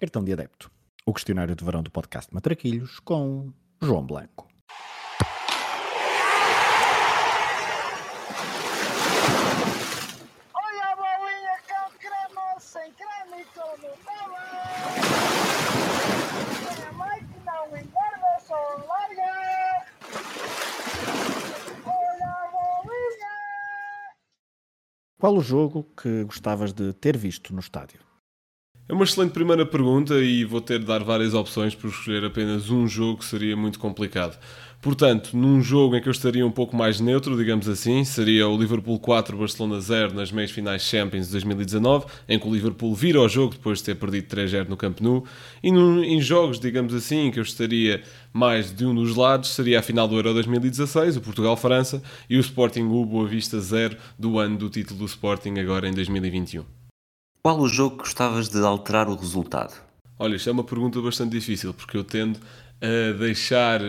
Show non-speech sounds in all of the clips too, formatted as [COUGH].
Cartão de Adepto, o questionário de verão do podcast Matraquilhos com João Blanco. Olha a bolinha com creme, sem creme com Nutella. Tem a mãe que não engorda, só larga. Olha a bolinha. Qual o jogo que gostavas de ter visto no estádio? É uma excelente primeira pergunta e vou ter de dar várias opções por escolher apenas um jogo que seria muito complicado. Portanto, num jogo em que eu estaria um pouco mais neutro, digamos assim, seria o Liverpool 4, Barcelona 0 nas meias finais Champions de 2019, em que o Liverpool vira o jogo depois de ter perdido 3-0 no Camp Nou. E num, em jogos, digamos assim, em que eu estaria mais de um dos lados, seria a final do Euro 2016, o Portugal-França, e o Sporting U Boa Vista 0 do ano do título do Sporting agora em 2021. Qual o jogo que gostavas de alterar o resultado? Olha, isto é uma pergunta bastante difícil, porque eu tendo a deixar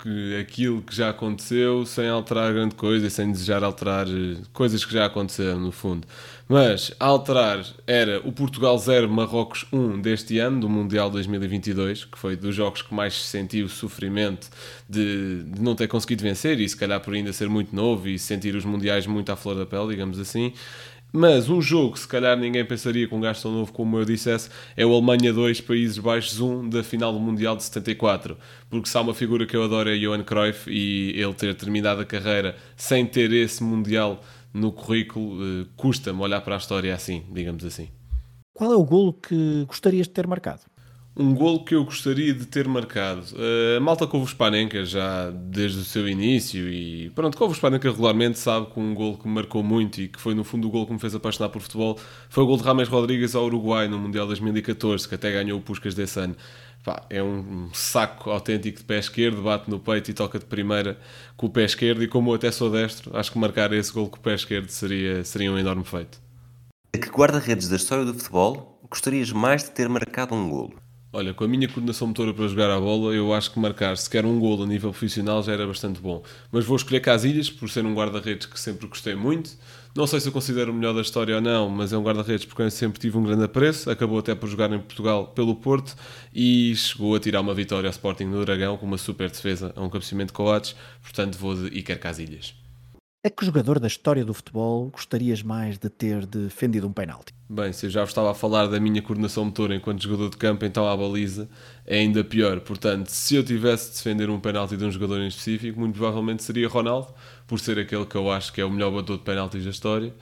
que aquilo que já aconteceu sem alterar grande coisa e sem desejar alterar eh, coisas que já aconteceram, no fundo. Mas alterar era o Portugal 0, Marrocos 1 deste ano, do Mundial 2022, que foi dos jogos que mais senti o sofrimento de, de não ter conseguido vencer e se calhar por ainda ser muito novo e sentir os mundiais muito à flor da pele, digamos assim. Mas um jogo se calhar ninguém pensaria com um gajo tão novo como eu dissesse é o Alemanha 2, Países Baixos 1 da final do Mundial de 74. Porque se há uma figura que eu adoro é Johan Cruyff e ele ter terminado a carreira sem ter esse Mundial no currículo eh, custa-me olhar para a história assim, digamos assim. Qual é o golo que gostarias de ter marcado? Um golo que eu gostaria de ter marcado. A malta que ouve o Spanenka já desde o seu início e pronto, ouve o Spanenka regularmente sabe que um golo que me marcou muito e que foi no fundo o golo que me fez apaixonar por futebol foi o golo de Rames Rodrigues ao Uruguai no Mundial 2014, que até ganhou o Puscas desse ano. Pá, é um saco autêntico de pé esquerdo, bate no peito e toca de primeira com o pé esquerdo e como eu até sou destro, acho que marcar esse golo com o pé esquerdo seria, seria um enorme feito. A que guarda-redes da história do futebol gostarias mais de ter marcado um golo? Olha, com a minha coordenação motora para jogar a bola, eu acho que marcar sequer um golo a nível profissional já era bastante bom. Mas vou escolher Casilhas, por ser um guarda-redes que sempre gostei muito. Não sei se eu considero o melhor da história ou não, mas é um guarda-redes porque eu sempre tive um grande apreço. Acabou até por jogar em Portugal pelo Porto e chegou a tirar uma vitória ao Sporting no Dragão com uma super defesa a um cabeceamento de Coates. Portanto, vou de Iker Casilhas. A que jogador da história do futebol gostarias mais de ter defendido um penalti? Bem, se eu já vos estava a falar da minha coordenação motora enquanto jogador de campo, então a baliza é ainda pior. Portanto, se eu tivesse de defender um penalti de um jogador em específico, muito provavelmente seria Ronaldo, por ser aquele que eu acho que é o melhor batedor de penaltis da história.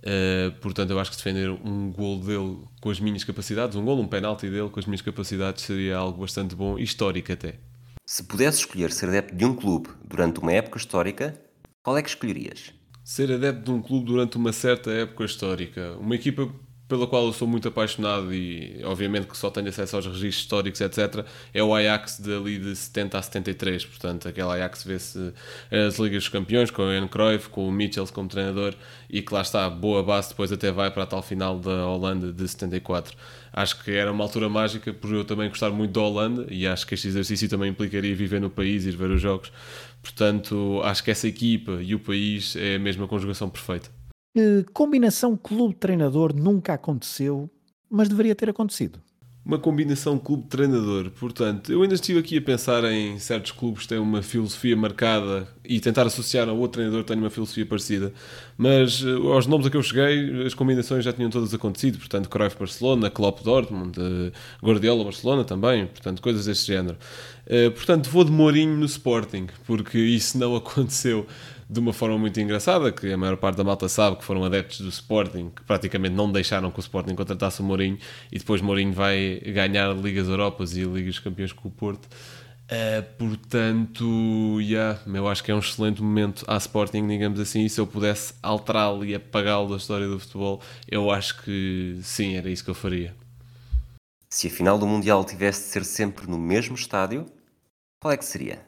Uh, portanto, eu acho que defender um gol dele com as minhas capacidades, um gol, um penalti dele com as minhas capacidades, seria algo bastante bom, histórico até. Se pudesse escolher ser adepto de um clube durante uma época histórica, qual é que escolherias? Ser adepto de um clube durante uma certa época histórica. Uma equipa pela qual eu sou muito apaixonado e obviamente que só tenho acesso aos registros históricos, etc., é o Ajax dali de 70 a 73. Portanto, aquele Ajax vê-se as Ligas dos Campeões, com o Ian Cruyff, com o Mitchell como treinador e que lá está, boa base, depois até vai para a tal final da Holanda de 74. Acho que era uma altura mágica por eu também gostar muito da Holanda e acho que este exercício também implicaria viver no país e ir ver os jogos. Portanto, acho que essa equipa e o país é a mesma conjugação perfeita. Que combinação clube-treinador nunca aconteceu, mas deveria ter acontecido? Uma combinação clube-treinador. Portanto, eu ainda estive aqui a pensar em certos clubes que têm uma filosofia marcada e tentar associar a outro treinador que tenha uma filosofia parecida. Mas uh, aos nomes a que eu cheguei, as combinações já tinham todas acontecido. Portanto, Cruyff Barcelona, Klopp Dortmund, uh, Guardiola Barcelona também. Portanto, coisas desse género. Portanto, vou de Mourinho no Sporting, porque isso não [LAUGHS] aconteceu de uma forma muito engraçada, que a maior parte da malta sabe que foram adeptos do Sporting, que praticamente não deixaram que o Sporting contratasse o Mourinho, e depois Mourinho vai ganhar Ligas Europas e Ligas Campeões com o Porto. Uh, portanto, yeah, eu acho que é um excelente momento à Sporting, digamos assim, e se eu pudesse alterá-lo e apagá-lo da história do futebol, eu acho que sim, era isso que eu faria. Se a final do Mundial tivesse de ser sempre no mesmo estádio, qual é que seria?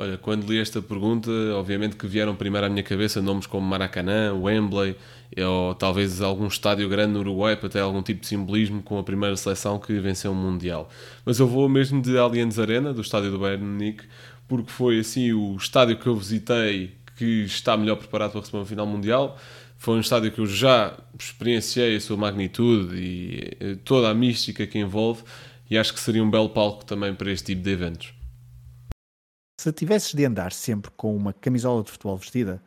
Olha, quando li esta pergunta, obviamente que vieram primeiro à minha cabeça nomes como Maracanã, Wembley, ou talvez algum estádio grande no Uruguai para ter algum tipo de simbolismo com a primeira seleção que venceu o Mundial. Mas eu vou mesmo de Allianz Arena, do estádio do Bayern Munique, porque foi assim o estádio que eu visitei que está melhor preparado para receber uma final mundial. Foi um estádio que eu já experienciei a sua magnitude e eh, toda a mística que envolve, e acho que seria um belo palco também para este tipo de eventos. Se tivesses de andar sempre com uma camisola de futebol vestida,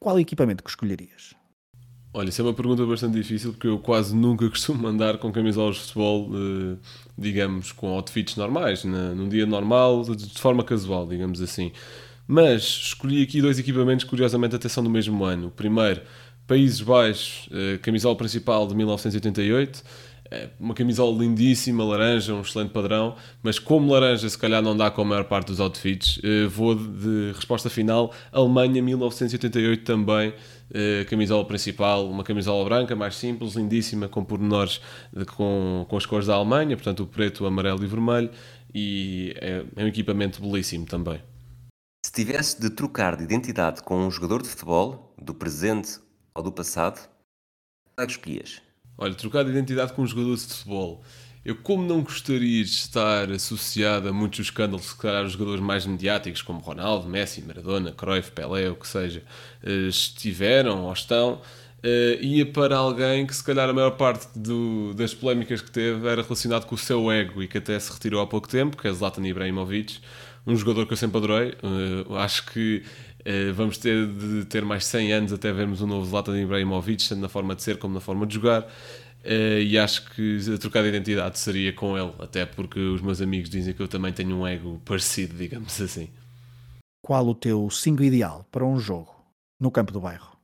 qual equipamento que escolherias? Olha, isso é uma pergunta bastante difícil porque eu quase nunca [LAUGHS] costumo andar com camisolas de futebol, eh, digamos, com outfits normais, num dia normal, de forma casual, digamos assim. Mas escolhi aqui dois equipamentos, curiosamente, até são do mesmo ano. O primeiro, Países Baixos, eh, camisola principal de 1988. Eh, uma camisola lindíssima, laranja, um excelente padrão, mas como laranja se calhar não dá com a maior parte dos outfits, eh, vou de resposta final, Alemanha 1988 também, camisola principal, uma camisola branca, mais simples, lindíssima, com pormenores com, com as cores da Alemanha, portanto o preto, o amarelo e vermelho, e é, é um equipamento belíssimo também. Se tivesse de trocar de identidade com um jogador de futebol, do presente ou do passado, qual é que escolhias? Olha, trocar de identidade com um jogador de futebol. Eu, como não gostaria de estar associado a muitos escândalos, se calhar os jogadores mais mediáticos, como Ronaldo, Messi, Maradona, Cruyff, Pelé, o que seja, eh, estiveram ou estão, uh, ia para alguém que, se calhar, a maior parte do, das polémicas que teve era relacionado com o seu ego e que até se retirou há pouco tempo, que é Zlatan Ibrahimovic um jogador que eu sempre adorei. Uh, acho que uh, vamos ter de ter mais 100 anos até vermos um novo Zlatan Ibrahimovic, tanto na forma de ser como na forma de jogar. Uh, e acho que a trocar de identidade seria com ele, até porque os meus amigos dizem que eu também tenho um ego parecido, digamos assim. Qual o teu 5 ideal para um jogo no campo do bairro?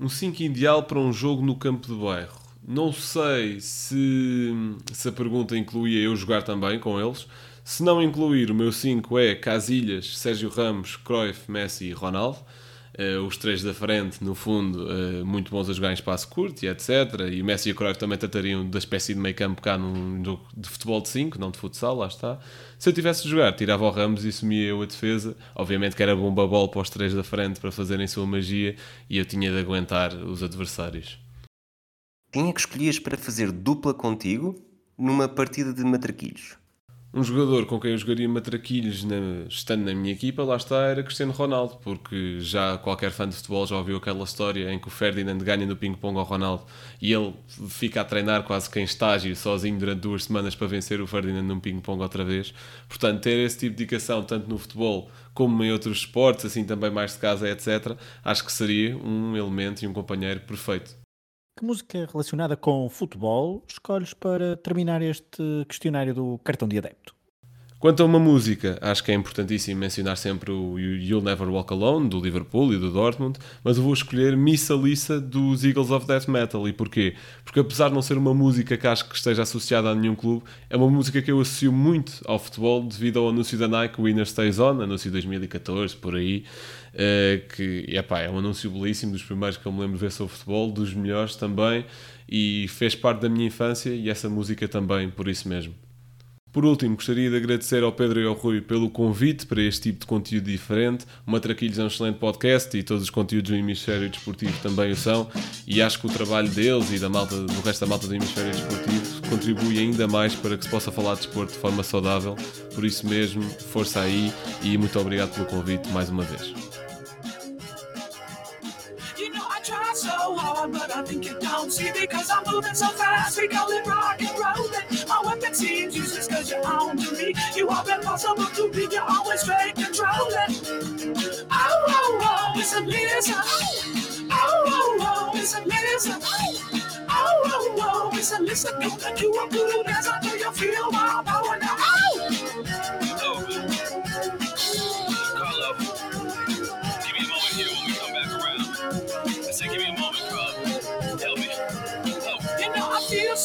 Um 5 ideal para um jogo no campo do bairro. Não sei se, se a pergunta incluía eu jogar também com eles, se não incluir, o meu 5 é Casilhas, Sérgio Ramos, Cruyff, Messi e Ronaldo. Uh, os três da frente, no fundo, uh, muito bons a jogar em espaço curto e etc. E Messi e Cruyff também tratariam da espécie de meio campo cá num jogo de futebol de 5, não de futsal, lá está. Se eu tivesse de jogar, tirava o Ramos e assumia eu a defesa. Obviamente que era bomba bola para os três da frente para fazerem sua magia e eu tinha de aguentar os adversários. Quem é que escolhias para fazer dupla contigo numa partida de matraquilhos? Um jogador com quem eu jogaria matraquilhos na, estando na minha equipa, lá está, era Cristiano Ronaldo, porque já qualquer fã de futebol já ouviu aquela história em que o Ferdinand ganha no ping-pong ao Ronaldo e ele fica a treinar quase que em estágio, sozinho durante duas semanas para vencer o Ferdinand num ping-pong outra vez. Portanto, ter esse tipo de dedicação, tanto no futebol como em outros esportes, assim também mais de casa, etc., acho que seria um elemento e um companheiro perfeito. Que música relacionada com futebol escolhes para terminar este questionário do cartão de adepto? Quanto a uma música, acho que é importantíssimo mencionar sempre o You'll Never Walk Alone, do Liverpool e do Dortmund, mas eu vou escolher Missa Lisa dos Eagles of Death Metal. E porquê? Porque apesar de não ser uma música que acho que esteja associada a nenhum clube, é uma música que eu associo muito ao futebol devido ao anúncio da Nike Winner Stays On, anúncio de 2014, por aí, Uh, que epá, é um anúncio belíssimo, dos primeiros que eu me lembro de ver sobre futebol, dos melhores também, e fez parte da minha infância e essa música também, por isso mesmo. Por último, gostaria de agradecer ao Pedro e ao Rui pelo convite para este tipo de conteúdo diferente. O Matraquilhos é um excelente podcast e todos os conteúdos do Hemisfério Desportivo também o são. E acho que o trabalho deles e da malta, do resto da malta do Hemisfério Desportivo contribui ainda mais para que se possa falar de desporto de forma saudável. Por isso mesmo, força aí e muito obrigado pelo convite mais uma vez. you don't cause you're on to me. You are impossible to be, you're always straight controlling. Oh, oh, oh, it's a listen. Oh, oh, oh, it's a listen. Oh, oh, oh, it's a listen. Gonna do a good dance until you feel my power now.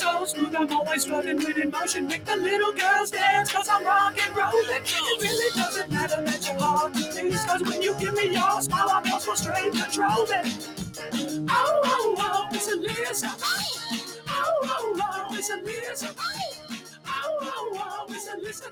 so smooth, I'm always struggling with emotion. Make the little girls dance, cause I'm rock and rolling. It really doesn't matter that you're hard to cause when you give me your smile, I'm your so straight controlling. Oh, oh, oh, it's a Oh, oh, oh, it's a Oh, oh, oh, it's a Lisa